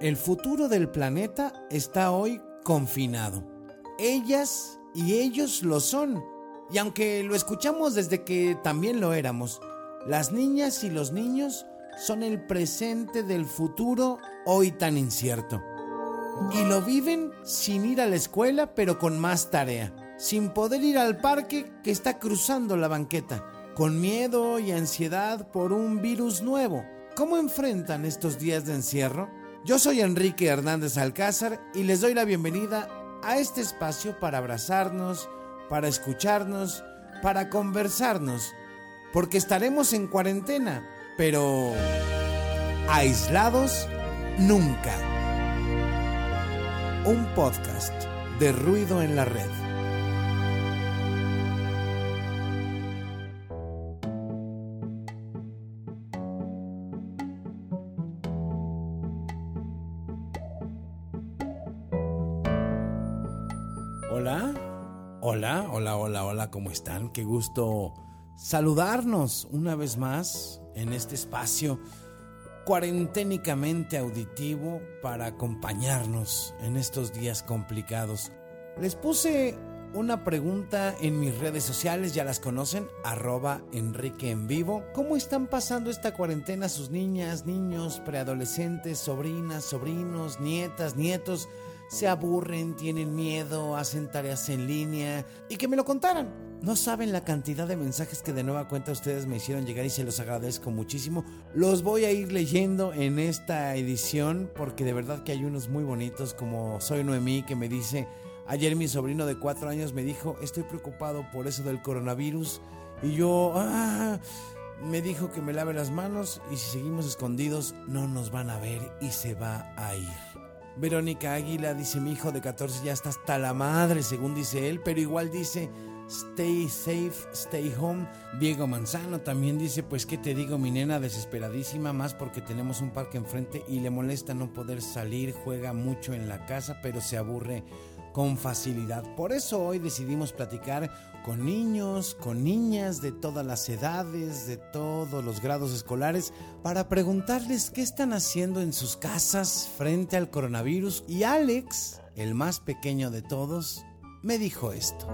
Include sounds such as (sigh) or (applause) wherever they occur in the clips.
El futuro del planeta está hoy confinado. Ellas y ellos lo son. Y aunque lo escuchamos desde que también lo éramos, las niñas y los niños son el presente del futuro hoy tan incierto. Y lo viven sin ir a la escuela pero con más tarea, sin poder ir al parque que está cruzando la banqueta, con miedo y ansiedad por un virus nuevo. ¿Cómo enfrentan estos días de encierro? Yo soy Enrique Hernández Alcázar y les doy la bienvenida a este espacio para abrazarnos, para escucharnos, para conversarnos, porque estaremos en cuarentena, pero aislados nunca. Un podcast de ruido en la red. Hola, hola, hola, hola, ¿cómo están? Qué gusto saludarnos una vez más en este espacio cuarenténicamente auditivo para acompañarnos en estos días complicados. Les puse una pregunta en mis redes sociales, ya las conocen, arroba Enrique en vivo. ¿Cómo están pasando esta cuarentena sus niñas, niños, preadolescentes, sobrinas, sobrinos, nietas, nietos? Se aburren, tienen miedo, hacen tareas en línea y que me lo contaran. No saben la cantidad de mensajes que de nueva cuenta ustedes me hicieron llegar y se los agradezco muchísimo. Los voy a ir leyendo en esta edición porque de verdad que hay unos muy bonitos como Soy Noemí que me dice, ayer mi sobrino de cuatro años me dijo, estoy preocupado por eso del coronavirus y yo, ah, me dijo que me lave las manos y si seguimos escondidos no nos van a ver y se va a ir. Verónica Águila dice, mi hijo de 14 ya está hasta la madre, según dice él, pero igual dice, Stay safe, stay home. Diego Manzano también dice, pues qué te digo, mi nena desesperadísima, más porque tenemos un parque enfrente y le molesta no poder salir, juega mucho en la casa, pero se aburre con facilidad. Por eso hoy decidimos platicar con niños, con niñas de todas las edades, de todos los grados escolares, para preguntarles qué están haciendo en sus casas frente al coronavirus. Y Alex, el más pequeño de todos, me dijo esto.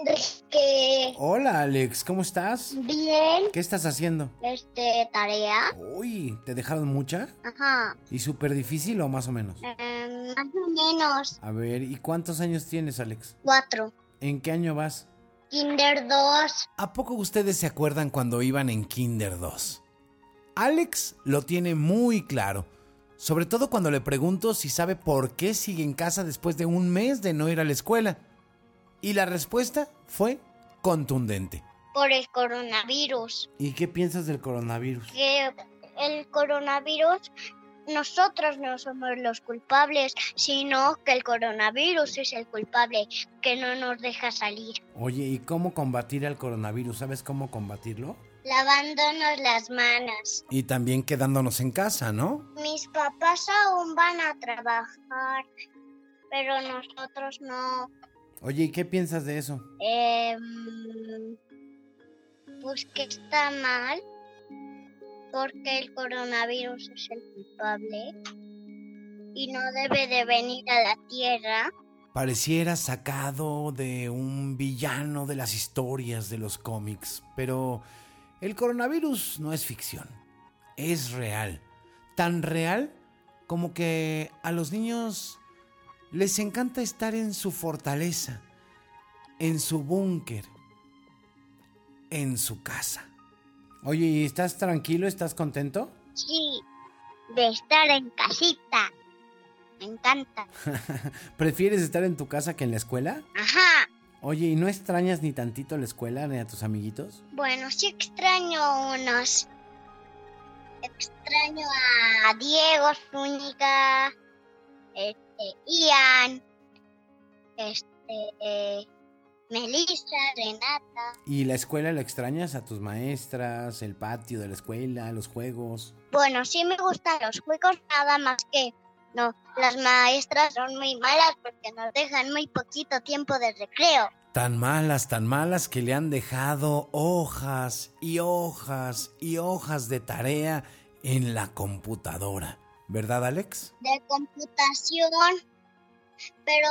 Enrique. Hola Alex, ¿cómo estás? Bien. ¿Qué estás haciendo? Este, tarea. Uy, ¿te dejaron mucha? Ajá. ¿Y súper difícil o más o menos? Em, más o menos. A ver, ¿y cuántos años tienes Alex? Cuatro. ¿En qué año vas? Kinder 2. ¿A poco ustedes se acuerdan cuando iban en Kinder 2? Alex lo tiene muy claro. Sobre todo cuando le pregunto si sabe por qué sigue en casa después de un mes de no ir a la escuela. Y la respuesta fue contundente. Por el coronavirus. ¿Y qué piensas del coronavirus? Que el coronavirus, nosotros no somos los culpables, sino que el coronavirus es el culpable, que no nos deja salir. Oye, ¿y cómo combatir al coronavirus? ¿Sabes cómo combatirlo? Lavándonos las manos. Y también quedándonos en casa, ¿no? Mis papás aún van a trabajar, pero nosotros no. Oye, ¿y qué piensas de eso? Em, pues que está mal, porque el coronavirus es el culpable y no debe de venir a la Tierra. Pareciera sacado de un villano de las historias de los cómics, pero el coronavirus no es ficción, es real. Tan real como que a los niños les encanta estar en su fortaleza, en su búnker, en su casa. Oye, ¿y estás tranquilo? ¿Estás contento? Sí, de estar en casita. Me encanta. (laughs) ¿Prefieres estar en tu casa que en la escuela? Ajá. Oye, ¿y no extrañas ni tantito la escuela ni a tus amiguitos? Bueno, sí extraño unos. Extraño a Diego Zúñiga, este, Ian, este, eh, Melissa, Renata. ¿Y la escuela la extrañas a tus maestras, el patio de la escuela, los juegos? Bueno, sí me gustan los juegos, nada más que No, las maestras son muy malas porque nos dejan muy poquito tiempo de recreo. Tan malas, tan malas que le han dejado hojas y hojas y hojas de tarea en la computadora. ¿Verdad, Alex? De computación, pero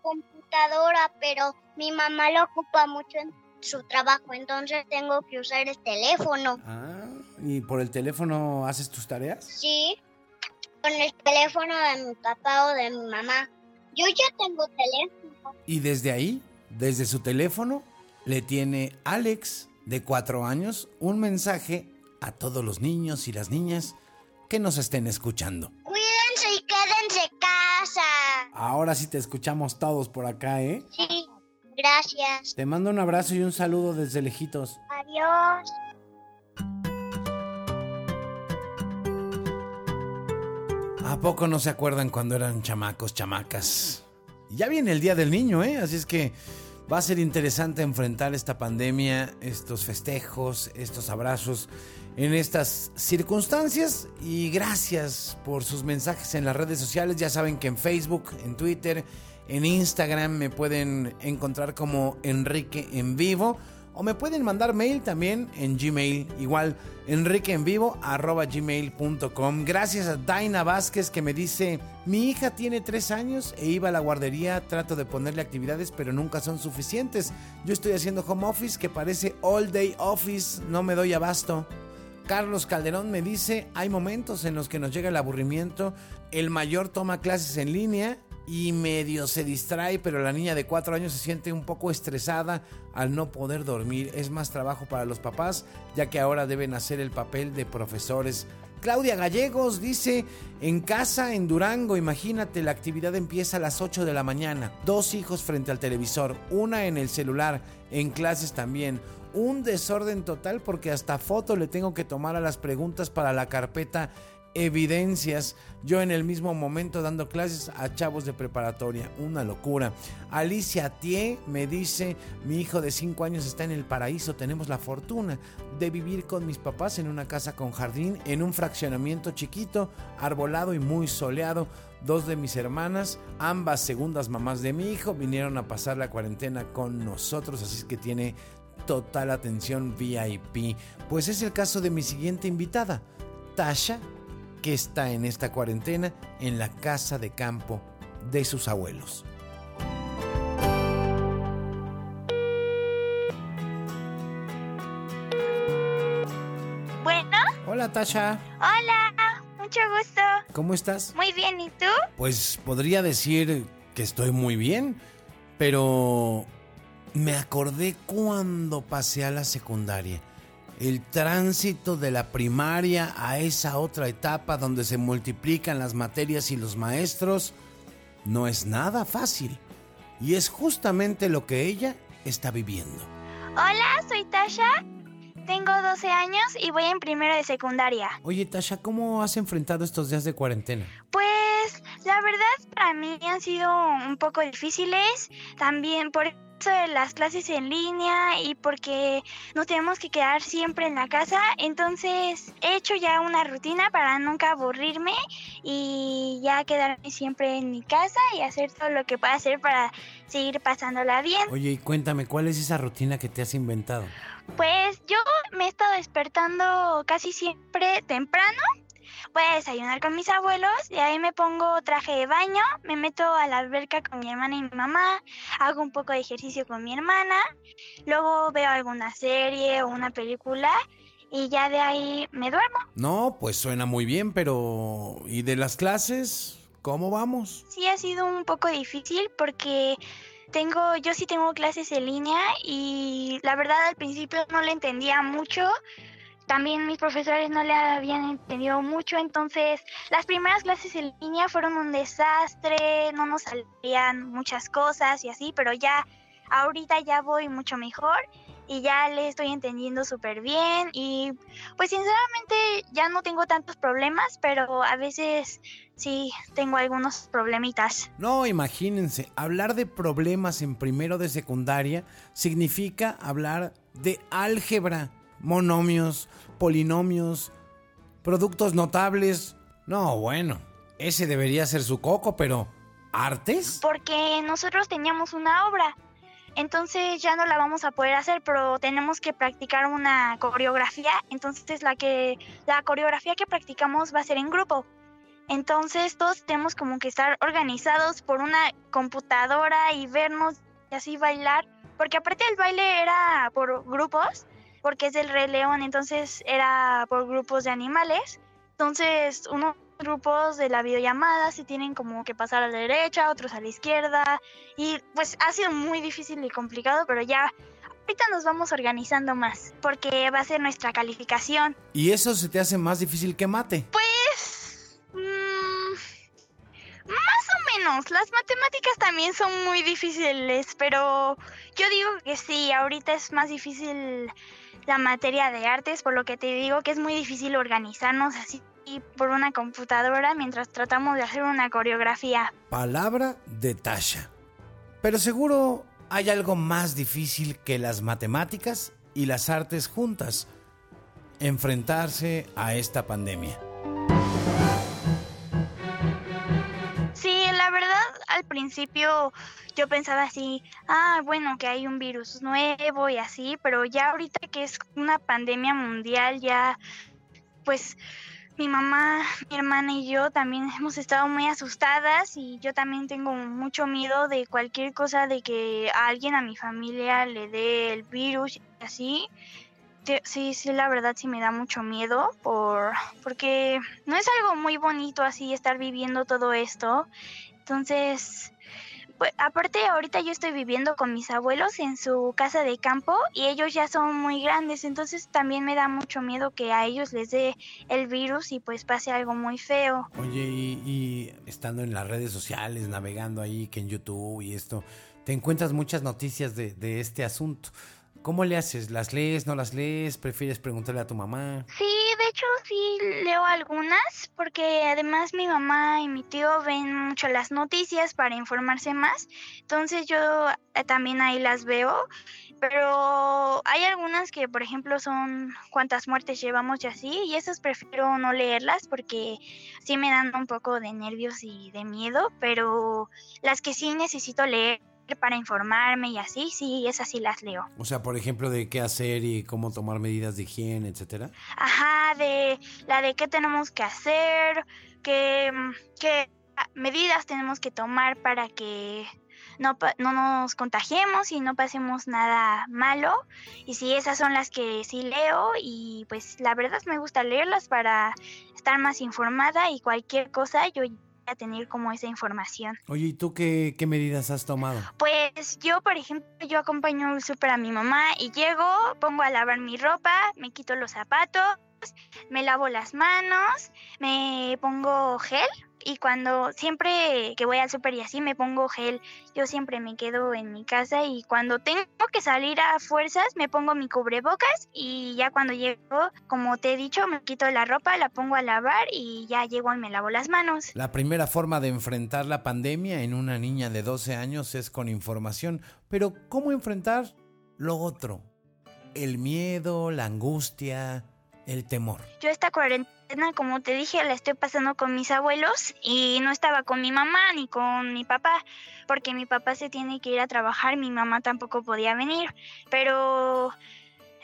computadora, pero mi mamá lo ocupa mucho en su trabajo, entonces tengo que usar el teléfono. Ah, ¿y por el teléfono haces tus tareas? Sí, con el teléfono de mi papá o de mi mamá. Yo ya tengo teléfono. Y desde ahí, desde su teléfono, le tiene Alex, de cuatro años, un mensaje a todos los niños y las niñas que nos estén escuchando. Cuídense y quédense casa. Ahora sí te escuchamos todos por acá, ¿eh? Sí, gracias. Te mando un abrazo y un saludo desde lejitos. Adiós. ¿A poco no se acuerdan cuando eran chamacos, chamacas? Ya viene el Día del Niño, ¿eh? Así es que va a ser interesante enfrentar esta pandemia, estos festejos, estos abrazos en estas circunstancias. Y gracias por sus mensajes en las redes sociales. Ya saben que en Facebook, en Twitter, en Instagram me pueden encontrar como Enrique en vivo o me pueden mandar mail también en Gmail, igual enriqueenvivo.gmail.com. Gracias a Daina Vázquez que me dice, mi hija tiene tres años e iba a la guardería, trato de ponerle actividades pero nunca son suficientes. Yo estoy haciendo home office que parece all day office, no me doy abasto. Carlos Calderón me dice, hay momentos en los que nos llega el aburrimiento, el mayor toma clases en línea y medio se distrae, pero la niña de cuatro años se siente un poco estresada al no poder dormir. Es más trabajo para los papás, ya que ahora deben hacer el papel de profesores. Claudia Gallegos dice, en casa en Durango, imagínate, la actividad empieza a las 8 de la mañana. Dos hijos frente al televisor, una en el celular, en clases también. Un desorden total porque hasta foto le tengo que tomar a las preguntas para la carpeta evidencias. Yo en el mismo momento dando clases a chavos de preparatoria. Una locura. Alicia Tie me dice, mi hijo de 5 años está en el paraíso. Tenemos la fortuna de vivir con mis papás en una casa con jardín, en un fraccionamiento chiquito, arbolado y muy soleado. Dos de mis hermanas, ambas segundas mamás de mi hijo, vinieron a pasar la cuarentena con nosotros, así que tiene total atención VIP. Pues es el caso de mi siguiente invitada, Tasha que está en esta cuarentena en la casa de campo de sus abuelos. Bueno. Hola Tasha. Hola, mucho gusto. ¿Cómo estás? Muy bien, ¿y tú? Pues podría decir que estoy muy bien, pero me acordé cuando pasé a la secundaria el tránsito de la primaria a esa otra etapa donde se multiplican las materias y los maestros no es nada fácil. Y es justamente lo que ella está viviendo. Hola, soy Tasha. Tengo 12 años y voy en primero de secundaria. Oye, Tasha, ¿cómo has enfrentado estos días de cuarentena? Pues la verdad para mí han sido un poco difíciles. También por de las clases en línea y porque nos tenemos que quedar siempre en la casa. Entonces he hecho ya una rutina para nunca aburrirme y ya quedarme siempre en mi casa y hacer todo lo que pueda hacer para seguir pasándola bien. Oye, y cuéntame, ¿cuál es esa rutina que te has inventado? Pues yo me he estado despertando casi siempre temprano Voy a desayunar con mis abuelos y ahí me pongo traje de baño, me meto a la alberca con mi hermana y mi mamá, hago un poco de ejercicio con mi hermana, luego veo alguna serie o una película y ya de ahí me duermo. No, pues suena muy bien, pero ¿y de las clases? ¿Cómo vamos? Sí, ha sido un poco difícil porque tengo, yo sí tengo clases en línea y la verdad al principio no le entendía mucho también mis profesores no le habían entendido mucho, entonces las primeras clases en línea fueron un desastre, no nos salían muchas cosas y así, pero ya ahorita ya voy mucho mejor y ya le estoy entendiendo súper bien y pues sinceramente ya no tengo tantos problemas, pero a veces sí tengo algunos problemitas. No, imagínense, hablar de problemas en primero de secundaria significa hablar de álgebra monomios, polinomios, productos notables. No, bueno, ese debería ser su coco, pero ¿artes? Porque nosotros teníamos una obra. Entonces ya no la vamos a poder hacer, pero tenemos que practicar una coreografía. Entonces la que la coreografía que practicamos va a ser en grupo. Entonces todos tenemos como que estar organizados por una computadora y vernos y así bailar, porque aparte el baile era por grupos, porque es del Rey León, entonces era por grupos de animales. Entonces unos grupos de la videollamada se tienen como que pasar a la derecha, otros a la izquierda y pues ha sido muy difícil y complicado, pero ya ahorita nos vamos organizando más porque va a ser nuestra calificación. ¿Y eso se te hace más difícil que mate? Pues... Mmm, más o menos. Las matemáticas también son muy difíciles, pero yo digo que sí, ahorita es más difícil la materia de artes, por lo que te digo que es muy difícil organizarnos así por una computadora mientras tratamos de hacer una coreografía. Palabra de Tasha. Pero seguro hay algo más difícil que las matemáticas y las artes juntas. Enfrentarse a esta pandemia. Sí, la verdad, al principio yo pensaba así, ah, bueno, que hay un virus nuevo y así, pero ya ahorita que es una pandemia mundial, ya, pues mi mamá, mi hermana y yo también hemos estado muy asustadas y yo también tengo mucho miedo de cualquier cosa de que alguien a mi familia le dé el virus y así. Sí, sí, la verdad sí me da mucho miedo por porque no es algo muy bonito así estar viviendo todo esto. Entonces, pues, aparte ahorita yo estoy viviendo con mis abuelos en su casa de campo y ellos ya son muy grandes, entonces también me da mucho miedo que a ellos les dé el virus y pues pase algo muy feo. Oye, y, estando en las redes sociales, navegando ahí, que en YouTube y esto, te encuentras muchas noticias de, de este asunto. ¿Cómo le haces? ¿Las lees? ¿No las lees? ¿Prefieres preguntarle a tu mamá? Sí, de hecho sí leo algunas porque además mi mamá y mi tío ven mucho las noticias para informarse más. Entonces yo eh, también ahí las veo. Pero hay algunas que, por ejemplo, son cuántas muertes llevamos y así, y esas prefiero no leerlas porque sí me dan un poco de nervios y de miedo, pero las que sí necesito leer para informarme y así, sí, esas sí las leo. O sea, por ejemplo, de qué hacer y cómo tomar medidas de higiene, etcétera. Ajá, de la de qué tenemos que hacer, qué, qué medidas tenemos que tomar para que no, no nos contagiemos y no pasemos nada malo. Y sí, esas son las que sí leo y pues la verdad me gusta leerlas para estar más informada y cualquier cosa yo a tener como esa información. Oye, ¿y tú qué, qué medidas has tomado? Pues yo, por ejemplo, yo acompaño al súper a mi mamá y llego, pongo a lavar mi ropa, me quito los zapatos, me lavo las manos, me pongo gel y cuando siempre que voy al súper y así me pongo gel, yo siempre me quedo en mi casa y cuando tengo que salir a fuerzas me pongo mi cubrebocas y ya cuando llego, como te he dicho, me quito la ropa, la pongo a lavar y ya llego y me lavo las manos. La primera forma de enfrentar la pandemia en una niña de 12 años es con información, pero ¿cómo enfrentar lo otro? El miedo, la angustia, el temor. Yo esta cuarentena, como te dije, la estoy pasando con mis abuelos y no estaba con mi mamá ni con mi papá, porque mi papá se tiene que ir a trabajar, mi mamá tampoco podía venir, pero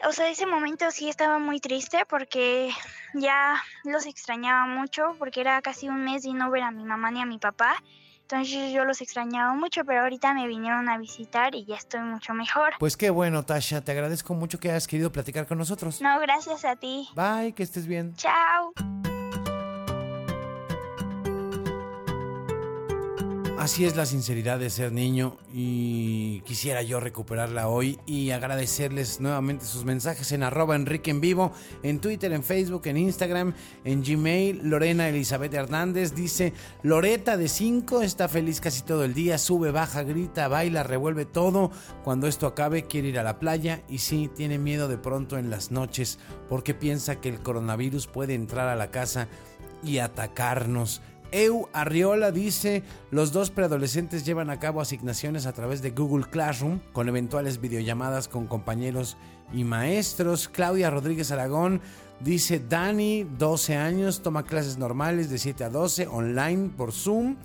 o sea, ese momento sí estaba muy triste porque ya los extrañaba mucho, porque era casi un mes de no ver a mi mamá ni a mi papá. Entonces yo los extrañaba mucho, pero ahorita me vinieron a visitar y ya estoy mucho mejor. Pues qué bueno, Tasha. Te agradezco mucho que hayas querido platicar con nosotros. No, gracias a ti. Bye, que estés bien. Chao. Así es la sinceridad de ser niño y quisiera yo recuperarla hoy y agradecerles nuevamente sus mensajes en arroba Enrique en vivo, en Twitter, en Facebook, en Instagram, en Gmail. Lorena Elizabeth Hernández dice, Loreta de 5 está feliz casi todo el día, sube, baja, grita, baila, revuelve todo. Cuando esto acabe quiere ir a la playa y sí, tiene miedo de pronto en las noches porque piensa que el coronavirus puede entrar a la casa y atacarnos. Eu Arriola dice, los dos preadolescentes llevan a cabo asignaciones a través de Google Classroom con eventuales videollamadas con compañeros y maestros. Claudia Rodríguez Aragón, Dice Dani, 12 años, toma clases normales de 7 a 12, online por Zoom.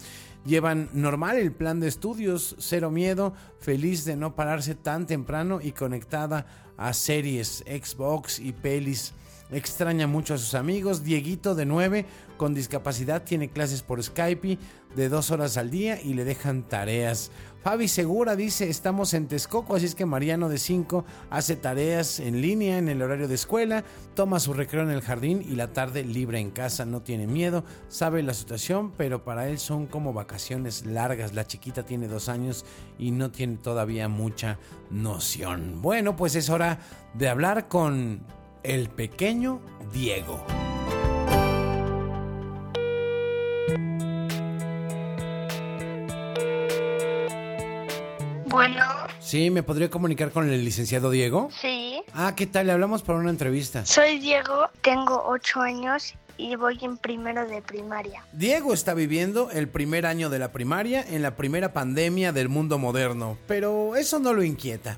Llevan normal el plan de estudios, cero miedo, feliz de no pararse tan temprano y conectada a series, Xbox y pelis. Extraña mucho a sus amigos. Dieguito de 9 con discapacidad tiene clases por Skype de dos horas al día y le dejan tareas. Fabi Segura dice, estamos en Texcoco, así es que Mariano de 5 hace tareas en línea en el horario de escuela, toma su recreo en el jardín y la tarde libre en casa, no tiene miedo, sabe la situación, pero para él son como vacaciones largas. La chiquita tiene dos años y no tiene todavía mucha noción. Bueno, pues es hora de hablar con el pequeño Diego. Bueno, Sí, ¿me podría comunicar con el licenciado Diego? sí. Ah, ¿qué tal? Le hablamos para una entrevista. Soy Diego, tengo 8 años y voy en primero de primaria. Diego está viviendo el primer año de la primaria en la primera pandemia del mundo moderno, pero eso no lo inquieta.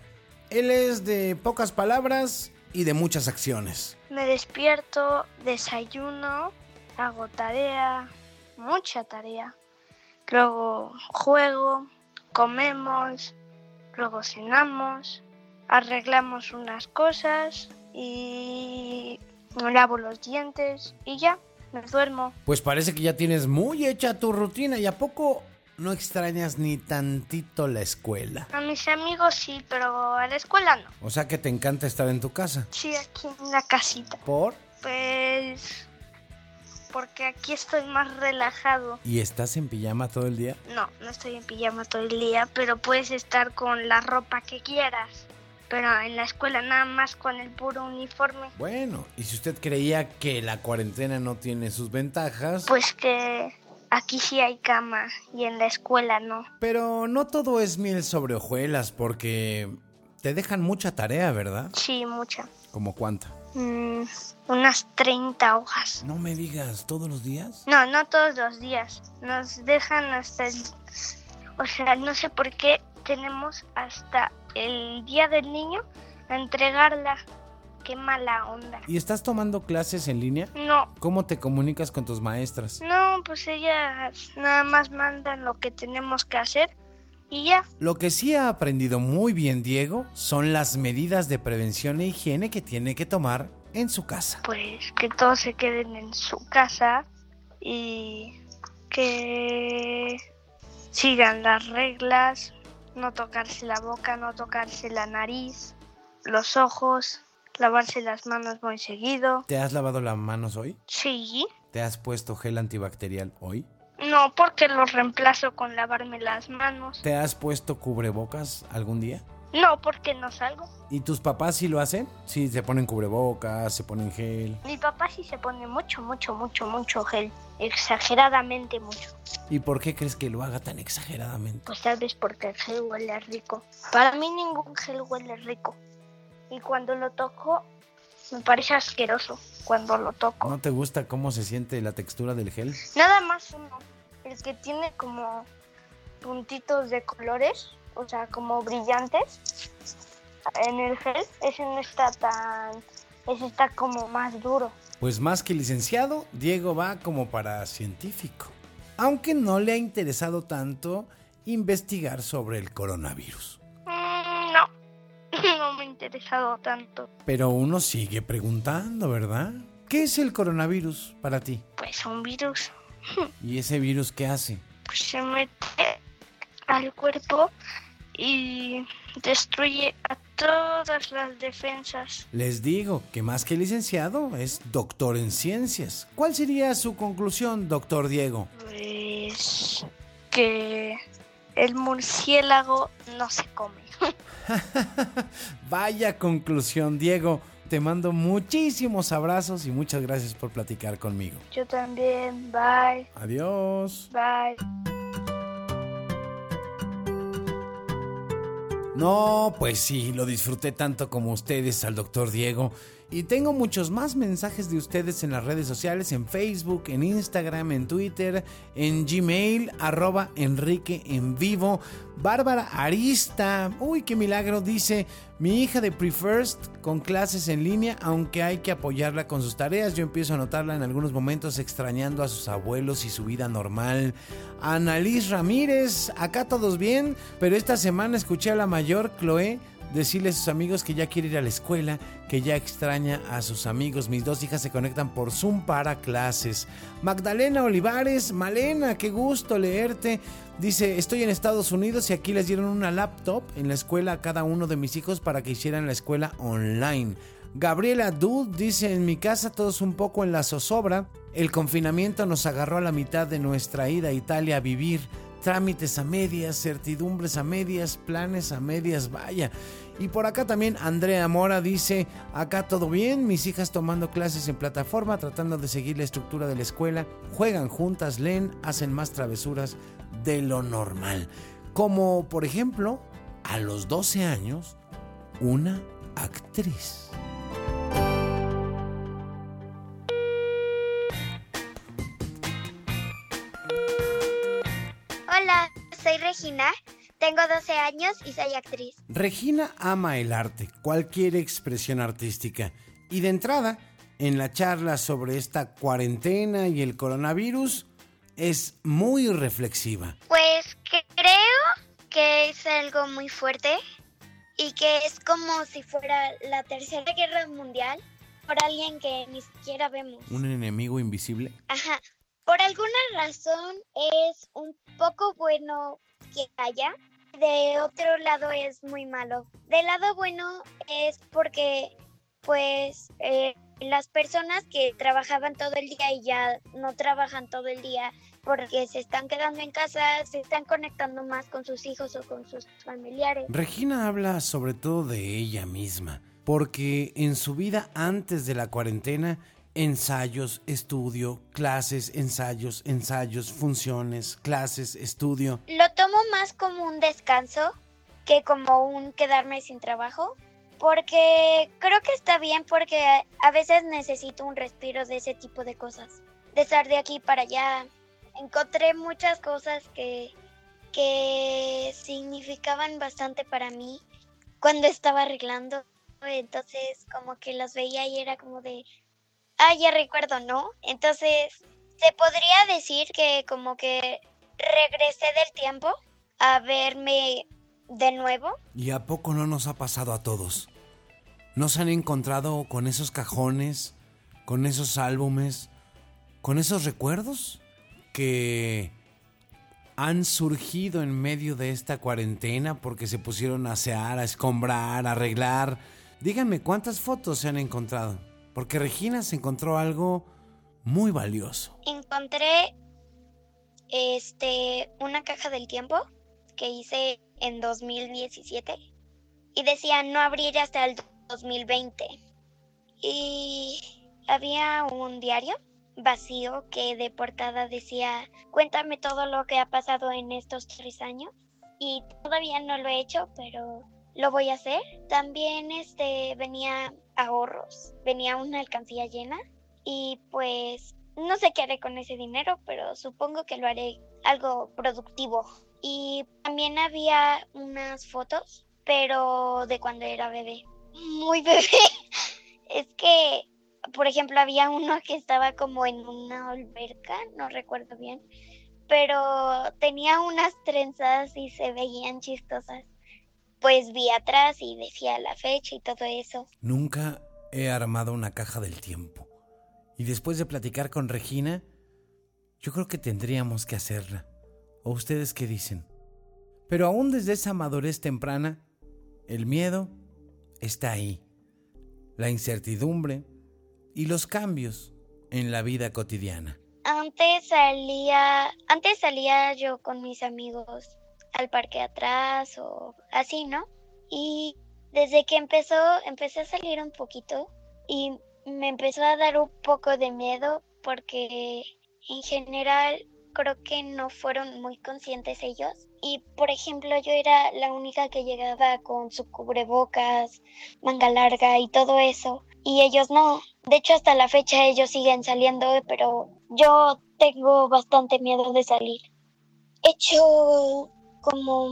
Él es de pocas palabras y de muchas acciones. Me despierto, desayuno, hago tarea, mucha tarea. Luego juego, comemos, luego cenamos, arreglamos unas cosas y me lavo los dientes y ya, me duermo. Pues parece que ya tienes muy hecha tu rutina y a poco no extrañas ni tantito la escuela. A mis amigos sí, pero a la escuela no. O sea que te encanta estar en tu casa. Sí, aquí en la casita. ¿Por? Pues porque aquí estoy más relajado. ¿Y estás en pijama todo el día? No, no estoy en pijama todo el día, pero puedes estar con la ropa que quieras. Pero en la escuela nada más con el puro uniforme. Bueno, y si usted creía que la cuarentena no tiene sus ventajas, Pues que aquí sí hay cama y en la escuela no. pero no todo es miel sobre hojuelas porque te dejan mucha tarea, ¿verdad? Sí, mucha. ¿Como cuánta? Mm, unas 30 hojas. No me digas, ¿todos los días? No, no todos los días. Nos dejan hasta el... O sea, no sé por qué tenemos hasta el día del niño a entregarla. Qué mala onda. ¿Y estás tomando clases en línea? No, ¿Cómo te comunicas con tus maestras? no, pues ellas nada más mandan lo que tenemos que hacer y ya. Lo que sí ha aprendido muy bien Diego son las medidas de prevención e higiene que tiene que tomar en su casa. Pues que todos se queden en su casa y que sigan las reglas, no tocarse la boca, no tocarse la nariz, los ojos, lavarse las manos muy seguido. ¿Te has lavado las manos hoy? Sí. ¿Te has puesto gel antibacterial hoy? No, porque lo reemplazo con lavarme las manos. ¿Te has puesto cubrebocas algún día? No, porque no salgo. ¿Y tus papás sí lo hacen? Sí, se ponen cubrebocas, se ponen gel. Mi papá sí se pone mucho, mucho, mucho, mucho gel. Exageradamente mucho. ¿Y por qué crees que lo haga tan exageradamente? Pues tal vez porque el gel huele rico. Para mí ningún gel huele rico. Y cuando lo toco, me parece asqueroso cuando lo toco. ¿No te gusta cómo se siente la textura del gel? Nada más uno. El que tiene como puntitos de colores, o sea, como brillantes. En el gel, ese no está tan... Ese está como más duro. Pues más que licenciado, Diego va como para científico. Aunque no le ha interesado tanto investigar sobre el coronavirus. (laughs) No me ha interesado tanto. Pero uno sigue preguntando, ¿verdad? ¿Qué es el coronavirus para ti? Pues un virus (laughs) ¿Y ese virus qué hace? pues, se mete al cuerpo y destruye a todas las defensas. Les digo que más que licenciado es doctor en ciencias. ¿Cuál sería su conclusión, doctor Diego? Pues que el murciélago no se come. (laughs) Vaya conclusión, Diego. Te mando muchísimos abrazos y muchas gracias por platicar conmigo. Yo también. Bye. Adiós. Bye. No, pues sí, lo disfruté tanto como ustedes al doctor Diego Y tengo muchos más mensajes de ustedes en las redes sociales, en Facebook, en Instagram, en Twitter, en Gmail, arroba Enrique en vivo. Bárbara Arista, uy, qué milagro, dice, mi hija de Prefirst con clases en línea, aunque hay que apoyarla con sus tareas, yo empiezo a notarla en algunos momentos extrañando a sus abuelos y su vida normal. Annalise Ramírez, acá todos bien, pero esta semana escuché a la mayor Chloe decirle a sus amigos que ya quiere ir a la escuela, que ya extraña a sus amigos. Mis dos hijas se conectan por Zoom para clases. Magdalena Olivares, Malena, qué gusto leerte. Dice, estoy en Estados Unidos y aquí les dieron una laptop en la escuela a cada uno de mis hijos para que hicieran la escuela online. Gabriela Dud dice, en mi casa todos un poco en la zozobra. El confinamiento nos agarró a la mitad de nuestra ida a Italia a vivir trámites a medias, certidumbres a medias, planes a medias, vaya. Y por acá también Andrea Mora dice, acá todo bien, mis hijas tomando clases en plataforma, tratando de seguir la estructura de la escuela, juegan juntas, leen, hacen más travesuras de lo normal. Como por ejemplo, a los 12 años, una actriz. Hola, soy Regina, tengo 12 años y soy actriz. Regina ama el arte, cualquier expresión artística. Y de entrada, en la charla sobre esta cuarentena y el coronavirus, es muy reflexiva. Pues que creo que es algo muy fuerte y que es como si fuera la tercera guerra mundial por alguien que ni siquiera vemos. ¿Un enemigo invisible? Ajá. Por alguna razón es un poco bueno que haya, de otro lado es muy malo. Del lado bueno es porque pues eh, las personas que trabajaban todo el día y ya no trabajan todo el día porque se están quedando en casa, se están conectando más con sus hijos o con sus familiares. Regina habla sobre todo de ella misma, porque en su vida antes de la cuarentena ensayos, estudio, clases, ensayos, ensayos, funciones, clases, estudio. Lo tomo más como un descanso que como un quedarme sin trabajo, porque creo que está bien porque a veces necesito un respiro de ese tipo de cosas, de estar de aquí para allá. Encontré muchas cosas que, que significaban bastante para mí cuando estaba arreglando, entonces como que las veía y era como de, Ah, ya recuerdo, ¿no? Entonces, se podría decir que como que regresé del tiempo a verme de nuevo. ¿Y a poco no nos ha pasado a todos? ¿Nos han encontrado con esos cajones, con esos álbumes, con esos recuerdos que han surgido en medio de esta cuarentena porque se pusieron a asear, a escombrar, a arreglar? Díganme, ¿cuántas fotos se han encontrado? Porque Regina se encontró algo muy valioso. Encontré este una caja del tiempo que hice en 2017 y decía no abrir hasta el 2020. Y había un diario vacío que de portada decía cuéntame todo lo que ha pasado en estos tres años y todavía no lo he hecho pero lo voy a hacer. También este venía ahorros, venía una alcancía llena y pues no sé qué haré con ese dinero, pero supongo que lo haré algo productivo. Y también había unas fotos, pero de cuando era bebé. Muy (laughs) bebé. es que, por ejemplo, había uno que estaba como en una alberca, no recuerdo bien, pero tenía unas trenzas y se veían chistosas pues vi atrás y decía la fecha y todo eso. Nunca he armado una caja del tiempo. Y después de platicar con Regina, yo creo que tendríamos que hacerla. ¿O ustedes qué dicen? Pero aún desde esa madurez temprana, el miedo está ahí. La incertidumbre y los cambios en la vida cotidiana. Antes salía, antes salía yo con mis amigos al parque atrás o así, ¿no? Y desde que empezó, empecé a salir un poquito y me empezó a dar un poco de miedo porque en general creo que no fueron muy conscientes ellos. Y por ejemplo, yo era la única que llegaba con su cubrebocas, manga larga y todo eso. Y ellos no. De hecho, hasta la fecha ellos siguen saliendo, pero yo tengo bastante miedo de salir. He hecho como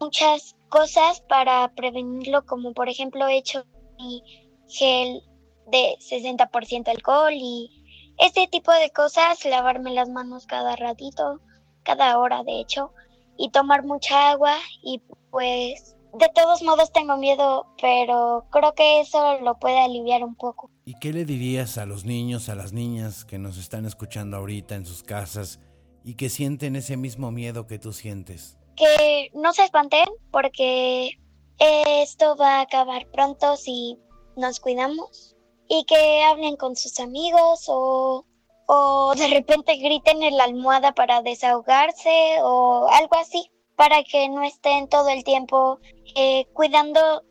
muchas cosas para prevenirlo, como por ejemplo he hecho mi gel de 60% alcohol y este tipo de cosas, lavarme las manos cada ratito, cada hora de hecho, y tomar mucha agua y pues de todos modos tengo miedo, pero creo que eso lo puede aliviar un poco. ¿Y qué le dirías a los niños, a las niñas que nos están escuchando ahorita en sus casas y que sienten ese mismo miedo que tú sientes? Que no se espanten porque esto va a acabar pronto si nos cuidamos y que hablen con sus amigos o, o de repente griten en la almohada para desahogarse o algo así, para que no estén todo el tiempo eh, cuidando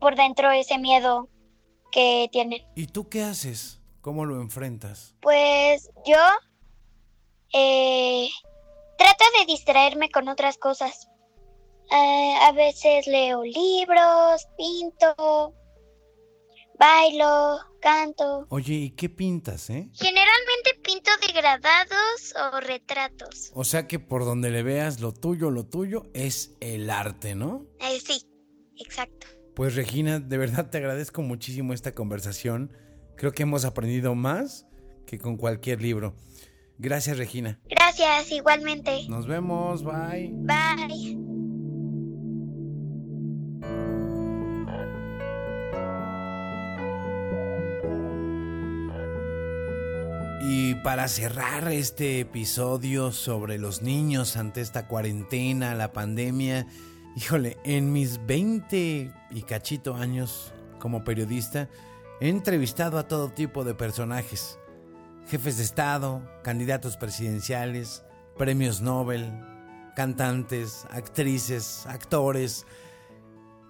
por dentro ese miedo que tienen. ¿Y tú qué haces? ¿Cómo lo enfrentas? Pues yo eh, trato de distraerme con otras cosas. Eh, a veces leo libros, pinto, bailo, canto. Oye, ¿y qué pintas, eh? Generalmente pinto degradados o retratos. O sea que por donde le veas lo tuyo, lo tuyo es el arte, ¿no? Eh, sí, exacto. Pues Regina, de verdad te agradezco muchísimo esta conversación. Creo que hemos aprendido más que con cualquier libro. Gracias, Regina. Gracias, igualmente. Nos vemos, bye. Bye. Y para cerrar este episodio sobre los niños ante esta cuarentena, la pandemia, híjole, en mis 20 y cachito años como periodista, he entrevistado a todo tipo de personajes, jefes de Estado, candidatos presidenciales, premios Nobel, cantantes, actrices, actores,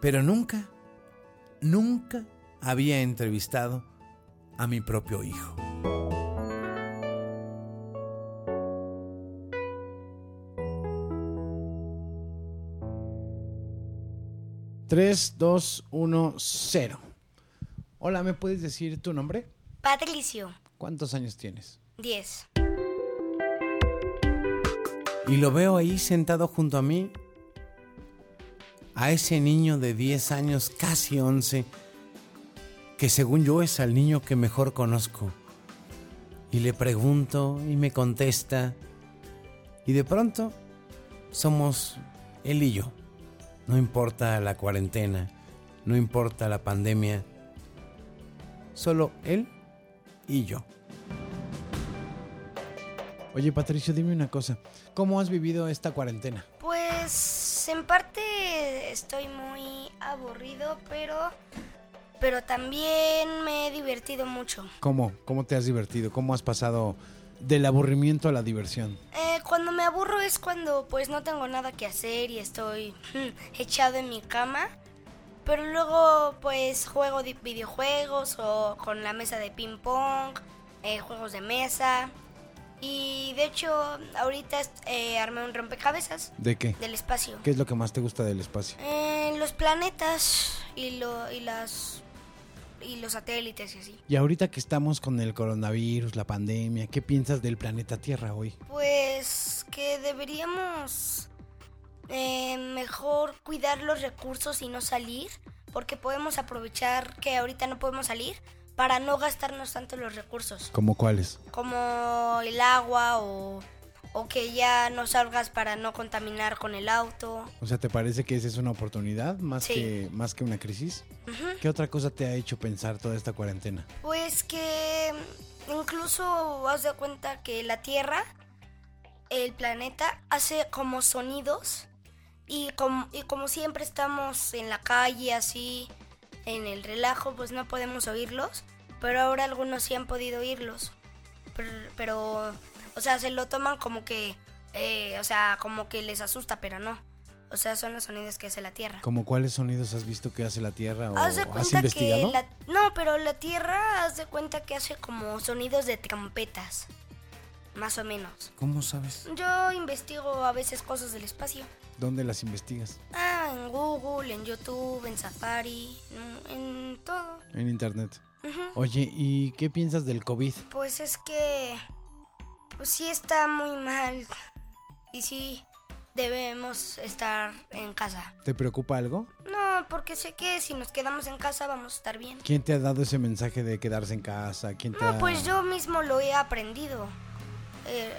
pero nunca, nunca había entrevistado a mi propio hijo. 3, 2, 1, 0. Hola, ¿me puedes decir tu nombre? Patricio, ¿Cuántos años tienes? 10. Y lo veo ahí sentado junto a mí, a ese niño de 10 años, casi 11, que según yo es al niño que mejor conozco. Y le pregunto y me contesta. Y de pronto somos él y yo. No importa la cuarentena, no importa la pandemia, solo él y yo. Oye Patricio, dime una cosa, ¿cómo has vivido esta cuarentena? Pues en parte estoy muy aburrido, pero pero también me he divertido mucho. ¿Cómo? ¿Cómo te has divertido? ¿Cómo has pasado del aburrimiento a la diversión? Eh, cuando me aburro es cuando pues no tengo nada que hacer y estoy mm, echado en mi cama. Pero luego pues juego de videojuegos o con la mesa de ping pong, eh, juegos de mesa. Y de hecho ahorita eh, armé un rompecabezas ¿De qué? del espacio. ¿Qué es lo que más te gusta del espacio? Eh, los planetas y, lo, y las y los satélites y así. Y ahorita que estamos con el coronavirus, la pandemia, ¿qué piensas del planeta Tierra hoy? Pues que deberíamos eh, mejor cuidar los recursos y no salir, porque podemos aprovechar que ahorita no podemos salir para no gastarnos tanto los recursos, ¿Cómo cuáles? como el agua o, o que ya no salgas para no contaminar con el auto. O sea, ¿te parece que esa es una oportunidad más, Sí. que, más que una crisis? ¿Qué otra cosa te ha hecho pensar toda esta cuarentena? Pues que incluso haz de cuenta que la Tierra, el planeta, hace como sonidos y como, y como siempre estamos en la calle así, en el relajo, pues no podemos oírlos, pero ahora algunos sí han podido oírlos. Pero, pero, o sea, se lo toman como que, eh, o sea, como que les asusta, pero no. O sea, son los sonidos que hace la Tierra. ¿Cómo cuáles sonidos has visto que hace la Tierra o Haz de has cuenta investigado? que la, no, pero la Tierra haz de cuenta que hace como sonidos de trompetas. más o menos. ¿Cómo sabes? Yo investigo a veces cosas del espacio. ¿Dónde las investigas? Ah, en Google, en YouTube, en Safari, en, en todo. En internet. Oye, ¿y qué piensas del COVID? Pues es que, pues sí está muy mal y sí debemos estar en casa. ¿Te preocupa algo? No, porque sé que si nos quedamos en casa vamos a estar bien. ¿Quién te ha dado ese mensaje de quedarse en casa? ¿Quién te No, ha... pues yo mismo lo he aprendido. Eh,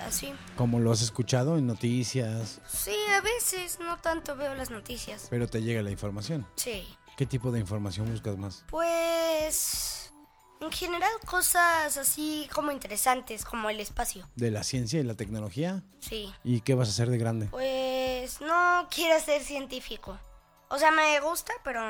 así. ¿Cómo lo has escuchado en noticias? Sí, a veces no tanto veo las noticias. Pero te llega la información. Sí. ¿Qué tipo de información buscas más? Pues en general cosas así como interesantes, como el espacio. ¿De la ciencia y la tecnología? Sí. ¿Y qué vas a hacer de grande? Pues no quiero ser científico. O sea, me gusta, pero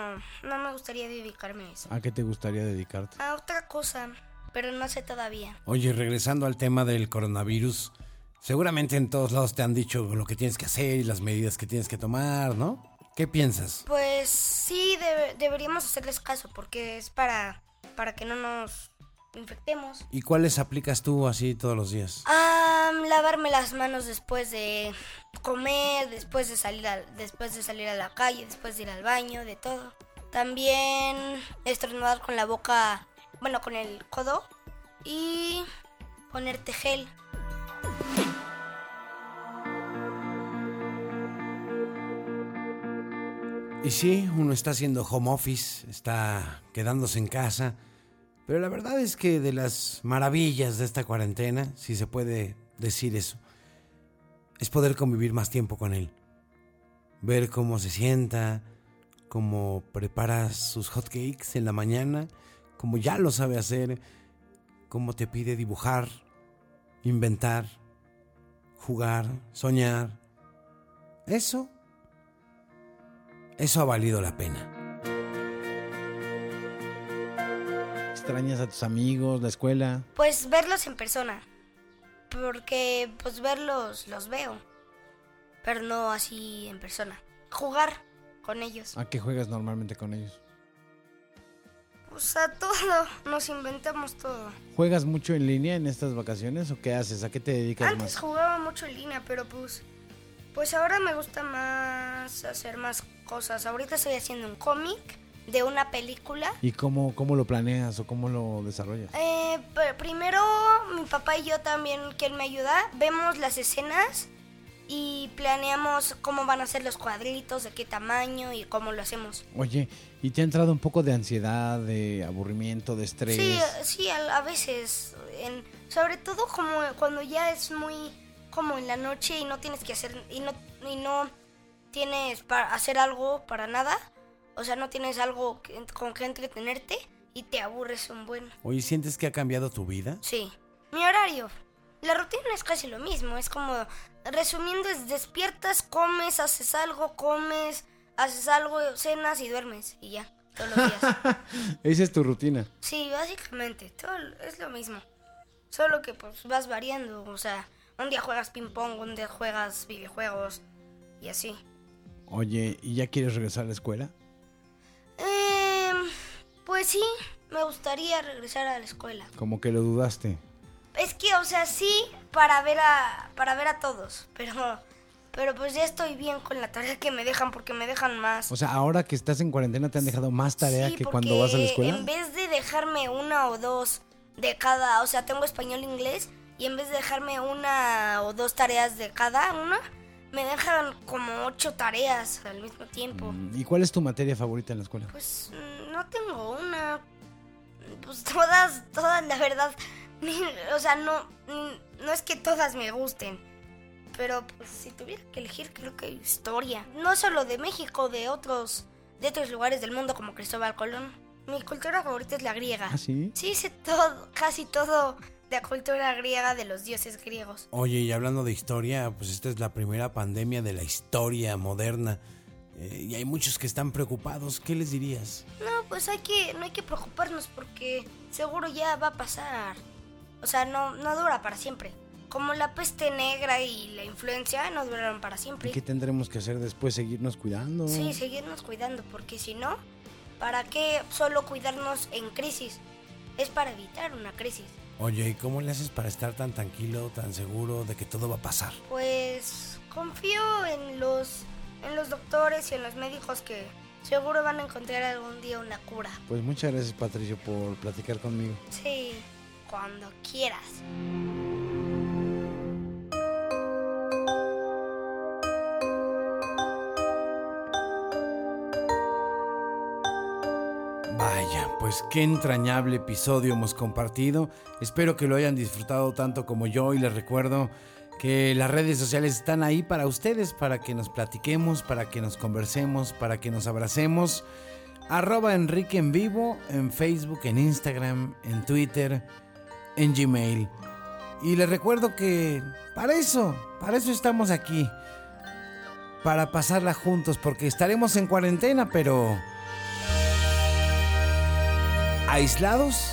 no me gustaría dedicarme a eso. ¿A qué te gustaría dedicarte? A otra cosa, pero no sé todavía. Oye, regresando al tema del coronavirus, seguramente en todos lados te han dicho lo que tienes que hacer y las medidas que tienes que tomar, ¿no? ¿Qué piensas? Pues sí, debe- deberíamos hacerles caso porque es para, para que no nos infectemos. ¿Y cuáles aplicas tú así todos los días? Ah, lavarme las manos después de comer, después de salir a, después de salir a la calle, después de ir al baño, de todo. También estornudar con la boca, bueno, con el codo y ponerte gel. Y sí, uno está haciendo home office, está quedándose en casa, pero la verdad es que de las maravillas de esta cuarentena, si se puede decir eso, es poder convivir más tiempo con él. Ver cómo se sienta, cómo prepara sus hotcakes en la mañana, cómo ya lo sabe hacer, cómo te pide dibujar, inventar, jugar, soñar. Eso eso ha valido la pena. ¿Extrañas a tus amigos, la escuela? Pues verlos en persona. Porque pues verlos los veo. Pero no así en persona. Jugar con ellos. ¿A qué juegas normalmente con ellos? Pues a todo. Nos inventamos todo. ¿Juegas mucho en línea en estas vacaciones o qué haces? ¿A qué te dedicas Antes más? jugaba mucho en línea, pero pues. Pues ahora me gusta más hacer más cosas. Ahorita estoy haciendo un cómic de una película. ¿Y cómo, cómo lo planeas o cómo lo desarrollas? Eh, pr- primero, mi papá y yo también, que él me ayuda, vemos las escenas y planeamos cómo van a ser los cuadritos, de qué tamaño y cómo lo hacemos. Oye, ¿y te ha entrado un poco de ansiedad, de aburrimiento, de estrés? Sí, sí, a, a veces. En, sobre todo como cuando ya es muy como en la noche y no tienes que hacer y no y no tienes para hacer algo para nada. O sea, no tienes algo que- con que entretenerte y te aburres un buen. Oye, ¿sientes que ha cambiado tu vida? Sí. Mi horario. La rutina es casi lo mismo. Es como, resumiendo, es despiertas, comes, haces algo, comes, haces algo, cenas y duermes. Y ya, todos los días. (laughs) Esa es tu rutina. Sí, básicamente, todo es lo mismo. Solo que pues vas variando, o sea, un día juegas ping pong, un día juegas videojuegos y así. Oye, ¿y ya quieres regresar a la escuela? Em, pues sí, me gustaría regresar a la escuela. Como que lo dudaste. Es que, o sea, sí, para ver a, para ver a todos, (laughs) pero, pero pues ya estoy bien con la tarea que me dejan porque me dejan más. O sea, ahora que estás en cuarentena te han dejado más tarea Sí, que cuando vas a la escuela. En vez de dejarme una o dos de cada, o sea, tengo español e inglés, y en vez de dejarme una o dos tareas de cada una, me dejan como ocho tareas al mismo tiempo. Mm, ¿Y cuál es tu materia favorita en la escuela? Pues mm, no tengo una. Pues (laughs) todas, todas, la verdad. (laughs) o sea, no, no es que todas me gusten. Pero pues si tuviera que elegir, creo que historia. No solo de México, de otros, de otros lugares del mundo como Cristóbal Colón. Mi cultura favorita es la griega. ¿Ah, sí? Sí, sé todo, casi todo de la cultura griega de los dioses griegos. Oye, y hablando de historia, pues esta es la primera pandemia de la historia moderna. Eh, y hay muchos que están preocupados. ¿Qué les dirías? No, pues hay que, no hay que preocuparnos porque seguro ya va a pasar. O sea, no, no dura para siempre. Como la peste negra y la influencia no duraron para ¿Y siempre. qué tendremos que hacer después? ¿Seguirnos cuidando? Sí, seguirnos cuidando, porque si no, ¿para qué solo cuidarnos en crisis? Es para evitar una crisis. Oye, ¿y cómo le haces para estar tan tranquilo, tan seguro de que todo va a pasar? Pues confío en los, en los doctores y en los médicos que seguro van a encontrar algún día una cura. Pues muchas gracias Patricio por platicar conmigo. Sí, cuando quieras. Vaya, pues qué entrañable episodio hemos compartido. Espero que lo hayan disfrutado tanto como yo y les recuerdo que las redes sociales están ahí para ustedes, para que nos platiquemos, para que nos conversemos, para que nos abracemos. Arroba Enrique en vivo, en Facebook, en Instagram, en Twitter, en Gmail. Y les recuerdo que para eso, para eso estamos aquí. Para pasarla juntos, porque estaremos en cuarentena, pero aislados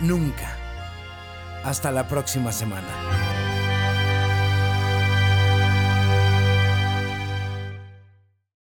nunca. Hasta la próxima semana.